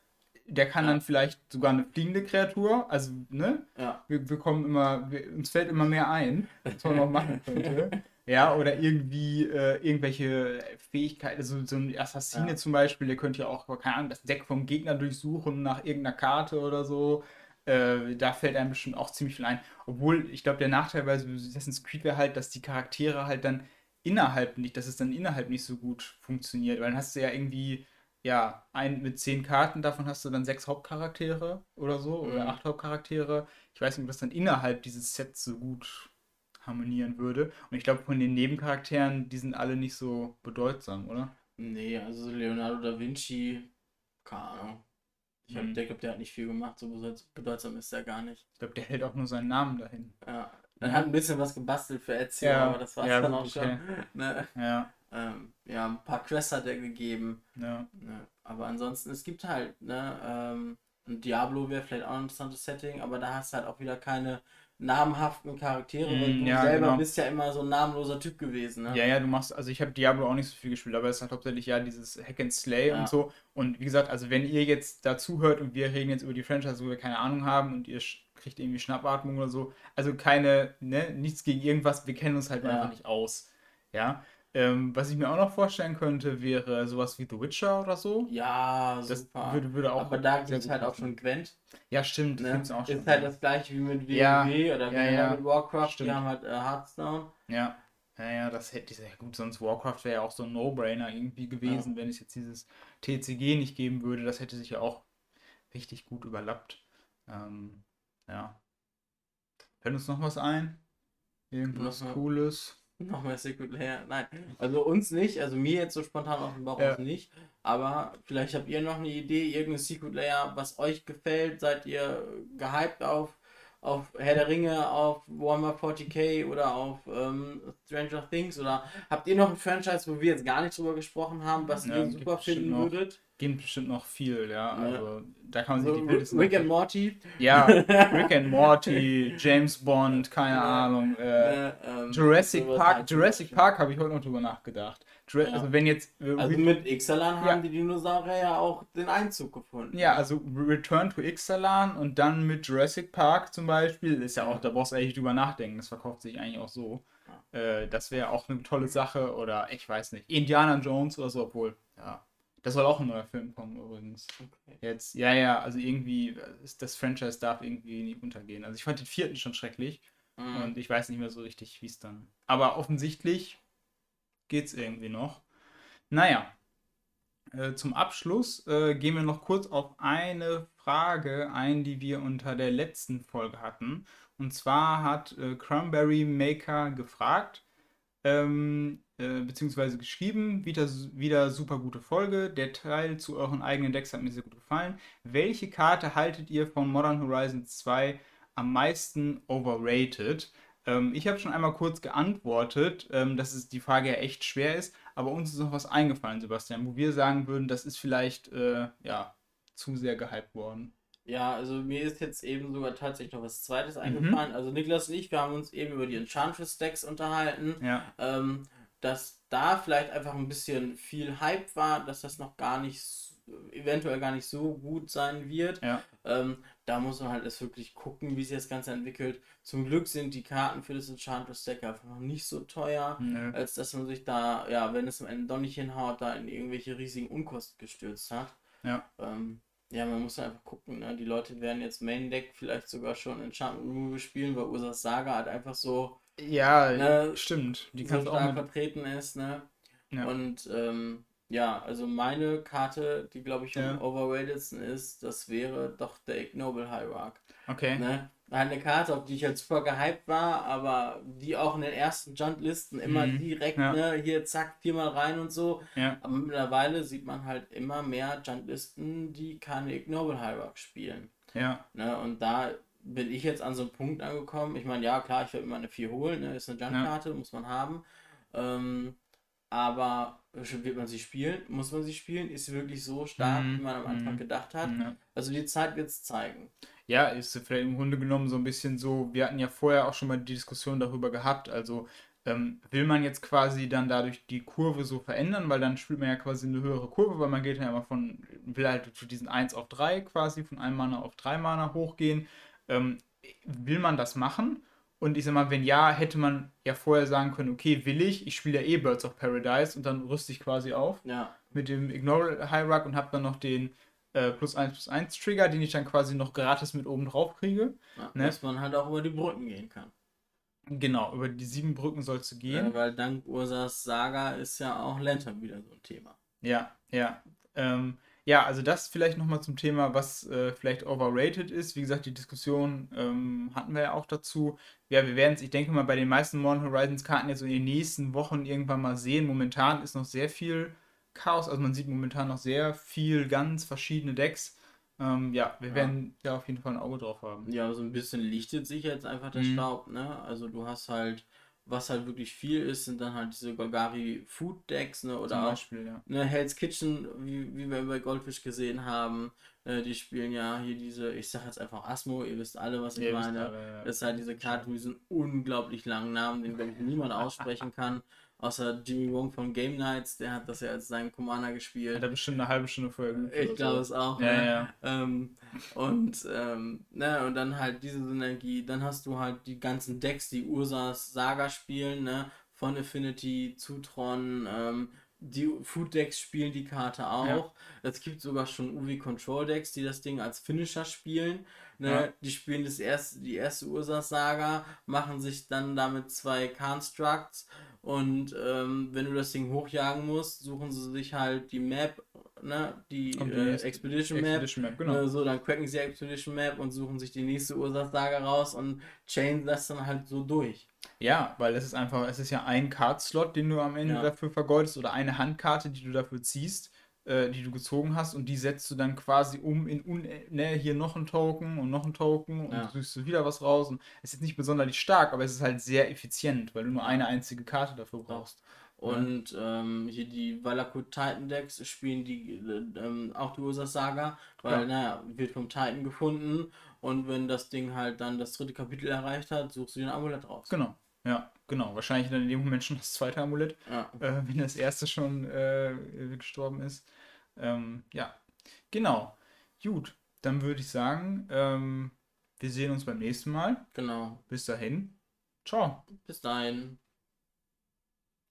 Der kann dann vielleicht sogar eine fliegende Kreatur. Also, ne? Ja. Wir, wir kommen immer, wir, uns fällt immer mehr ein, was man noch machen könnte. Ja, oder irgendwie äh, irgendwelche Fähigkeiten, so, so ein Assassine ja. zum Beispiel, der könnte ja auch, keine Ahnung, das Deck vom Gegner durchsuchen nach irgendeiner Karte oder so. Äh, da fällt einem bestimmt auch ziemlich viel ein. Obwohl, ich glaube, der Nachteil bei Assassin's Creed wäre halt, dass die Charaktere halt dann innerhalb nicht, dass es dann innerhalb nicht so gut funktioniert. Weil dann hast du ja irgendwie, ja, ein mit zehn Karten, davon hast du dann sechs Hauptcharaktere oder so, mhm. oder acht Hauptcharaktere. Ich weiß nicht, ob das dann innerhalb dieses Sets so gut harmonieren würde. Und ich glaube, von den Nebencharakteren, die sind alle nicht so bedeutsam, oder? Nee, also Leonardo da Vinci, keine Ahnung. Ich hm. glaube, der hat nicht viel gemacht, so bedeutsam ist er gar nicht. Ich glaube, der hält auch nur seinen Namen dahin. Ja. Er hat ein bisschen was gebastelt für Ezio, ja, aber das war es ja, dann auch schon. Okay. Ne? Ja. Ähm, ja, ein paar Quests hat er gegeben. Ja. Ne? Aber ansonsten, es gibt halt, ne, ähm, ein Diablo wäre vielleicht auch ein interessantes Setting, aber da hast du halt auch wieder keine namhaften Charaktere, mm, weil du ja, selber genau. bist ja immer so ein namenloser Typ gewesen. Ne? Ja, ja, du machst, also ich habe Diablo auch nicht so viel gespielt, aber es ist halt hauptsächlich ja dieses Hack and Slay ja. und so. Und wie gesagt, also wenn ihr jetzt dazu hört und wir reden jetzt über die Franchise, wo wir keine Ahnung haben und ihr kriegt irgendwie Schnappatmung oder so, also keine, ne, nichts gegen irgendwas, wir kennen uns halt ja. einfach nicht aus. Ja. Ähm, was ich mir auch noch vorstellen könnte, wäre sowas wie The Witcher oder so. Ja, das super. Würde, würde auch Aber da gibt es halt auch schon Gwent. Ja, stimmt. Ne? Gibt's auch schon. Ist halt das gleiche wie mit WoW ja, oder ja, ja. mit Warcraft. Stimmt. Die haben halt äh, Hearthstone. Ja. Ja, ja, das hätte ich ja gut, sonst Warcraft wäre ja auch so ein No-Brainer irgendwie gewesen, wenn es jetzt dieses TCG nicht geben würde. Das hätte sich ja auch richtig gut überlappt. Ähm, ja. Fällt uns noch was ein? Irgendwas Cooles? Noch mehr Secret Layer. Nein, also uns nicht. Also mir jetzt so spontan aus dem Bauch ja. nicht. Aber vielleicht habt ihr noch eine Idee, irgendein Secret Layer, was euch gefällt. Seid ihr gehypt auf, auf Herr der Ringe, auf Warhammer 40k oder auf ähm, Stranger Things? Oder habt ihr noch ein Franchise, wo wir jetzt gar nicht drüber gesprochen haben, was ja, ihr super finden würdet? Gibt bestimmt noch viel, ja. Also da kann man sich die Wildeste Rick and Morty. Ja, Rick and Morty, James Bond, keine ja. Ahnung. Äh, ähm, Jurassic Park. Halt Jurassic Park habe ich heute noch drüber nachgedacht. Jura ja. Also wenn jetzt. Äh, also mit Ixalan haben die Dinosaurier ja auch den Einzug gefunden. Ja, also Return to Ixalan und dann mit Jurassic Park zum Beispiel ist ja auch, da brauchst du eigentlich drüber nachdenken. Das verkauft sich eigentlich auch so. Äh, das wäre auch eine tolle Sache. Oder ich weiß nicht. Indiana Jones oder so, obwohl. Ja. Das soll auch ein neuer Film kommen übrigens. Okay. Jetzt, ja, ja, also irgendwie, ist das Franchise darf irgendwie nicht untergehen. Also ich fand den vierten schon schrecklich mhm. und ich weiß nicht mehr so richtig, wie es dann. Aber offensichtlich geht es irgendwie noch. Naja. Äh, zum Abschluss äh, gehen wir noch kurz auf eine Frage ein, die wir unter der letzten Folge hatten. Und zwar hat äh, Cranberry Maker gefragt, ähm, äh, beziehungsweise geschrieben, wieder, wieder super gute Folge. Der Teil zu euren eigenen Decks hat mir sehr gut gefallen. Welche Karte haltet ihr von Modern Horizons 2 am meisten overrated? Ähm, ich habe schon einmal kurz geantwortet, ähm, dass es die Frage ja echt schwer ist, aber uns ist noch was eingefallen, Sebastian, wo wir sagen würden, das ist vielleicht äh, ja, zu sehr gehypt worden. Ja, also mir ist jetzt eben sogar tatsächlich noch was Zweites mhm. eingefallen. Mhm. Also Niklas und ich, wir haben uns eben über die Enchantress-Decks unterhalten. Ja. Ähm, dass da vielleicht einfach ein bisschen viel Hype war, dass das noch gar nicht, eventuell gar nicht so gut sein wird. Ja. Ähm, da muss man halt erst wirklich gucken, wie sich das Ganze entwickelt. Zum Glück sind die Karten für das Enchantress Deck einfach noch nicht so teuer, nee. als dass man sich da, ja, wenn es am Ende doch nicht hinhaut, da in irgendwelche riesigen Unkosten gestürzt hat. Ja. Ähm, ja, man muss einfach gucken, ne? Die Leute werden jetzt Main Deck vielleicht sogar schon Enchantment Removal spielen, weil Ursas Saga halt einfach so. Ja, ne, stimmt. Die so stark vertreten ist, ne? Ja. Und ähm, ja, also meine Karte, die glaube ich am ja. overratedsten ist, das wäre doch der Ignoble Hierarch. Okay. Ne? Eine Karte, auf die ich halt super gehypt war, aber die auch in den ersten Junt-Listen immer mhm. direkt, ja. ne, hier zack, viermal rein und so. Ja. Aber mittlerweile sieht man halt immer mehr Junt-Listen, die keine Ignoble Hierarch spielen. Ja. Ne, und da bin ich jetzt an so einem Punkt angekommen. Ich meine, ja, klar, ich werde immer eine 4 holen, ne, ist eine Junt-Karte, muss man haben. Ähm, aber wird man sie spielen? Muss man sie spielen? Ist sie wirklich so stark, mhm. wie man am Anfang mhm. gedacht hat? Mhm. Also die Zeit wird es zeigen. Ja, ist vielleicht im Grunde genommen so ein bisschen so, wir hatten ja vorher auch schon mal die Diskussion darüber gehabt, also ähm, will man jetzt quasi dann dadurch die Kurve so verändern, weil dann spielt man ja quasi eine höhere Kurve, weil man geht ja immer von, will halt zu diesen 1 auf 3 quasi, von einem Mana auf 3 Mana hochgehen. Ähm, will man das machen? Und ich sag mal, wenn ja, hätte man ja vorher sagen können, okay, will ich, ich spiele ja eh Birds of Paradise und dann rüste ich quasi auf ja. mit dem Ignore Hierarch und habe dann noch den äh, plus 1 plus 1 Trigger, den ich dann quasi noch gratis mit oben drauf kriege. Ja, ne? Dass man halt auch über die Brücken gehen kann. Genau, über die sieben Brücken sollst du gehen. Ja, weil dank Ursas Saga ist ja auch Lantern wieder so ein Thema. Ja, ja. Ähm, ja, also das vielleicht nochmal zum Thema, was äh, vielleicht overrated ist. Wie gesagt, die Diskussion ähm, hatten wir ja auch dazu. Ja, wir werden es, ich denke mal, bei den meisten Modern Horizons Karten jetzt in den nächsten Wochen irgendwann mal sehen. Momentan ist noch sehr viel Chaos, also man sieht momentan noch sehr viel ganz verschiedene Decks. Ähm, ja, wir ja. werden ja auf jeden Fall ein Auge drauf haben. Ja, so ein bisschen lichtet sich jetzt einfach der mhm. Staub, ne? Also du hast halt was halt wirklich viel ist, sind dann halt diese Golgari Food Decks, ne? Oder Zum Beispiel, auch, ja. ne, Hell's Kitchen, wie, wie wir bei Goldfish gesehen haben. Äh, die spielen ja hier diese, ich sag jetzt einfach Asmo, ihr wisst alle, was ich ihr meine. Alle, ja. Das ist halt diese Karte mit diesen unglaublich langen Namen, den glaube ich niemand aussprechen kann. Außer Jimmy Wong von Game Nights, der hat das ja als seinen Commander gespielt. Hat er bestimmt eine halbe Stunde vorher geübt. Ich glaube es auch. Ja, ne? ja. Ähm, und, ähm, ne, und dann halt diese Synergie. Dann hast du halt die ganzen Decks, die Ursas Saga spielen, ne? Von Affinity zu Tron. Ähm, die Food Decks spielen die Karte auch. Ja. Es gibt sogar schon UV Control Decks, die das Ding als Finisher spielen. Ne? Ja. Die spielen das erste, die erste Ursas Saga, machen sich dann damit zwei Constructs und ähm, wenn du das Ding hochjagen musst, suchen sie sich halt die Map, ne, die, die äh, Expedition Map. Expedition Map genau. Äh, so, dann cracken sie Expedition Map und suchen sich die nächste Ursache raus und chainen das dann halt so durch. Ja, weil es ist einfach, es ist ja ein Card-Slot, den du am Ende ja. dafür vergeudest oder eine Handkarte, die du dafür ziehst äh, die du gezogen hast und die setzt du dann quasi um in un ne, hier noch ein Token und noch ein Token und ja. suchst du wieder was raus und es ist nicht besonders stark, aber es ist halt sehr effizient, weil du nur eine einzige Karte dafür brauchst. Und ähm, hier die Valakut Titan Decks spielen die äh, ähm, auch die Ursa Saga, weil, ja. naja, wird vom Titan gefunden und wenn das Ding halt dann das dritte Kapitel erreicht hat, suchst du den Amulett raus. Genau, ja, genau. Wahrscheinlich dann in dem Moment schon das zweite Amulett, ja. äh, wenn das erste schon äh, gestorben ist. Ähm, ja, genau. Gut, dann würde ich sagen, ähm, wir sehen uns beim nächsten Mal. Genau. Bis dahin. Ciao. Bis dahin.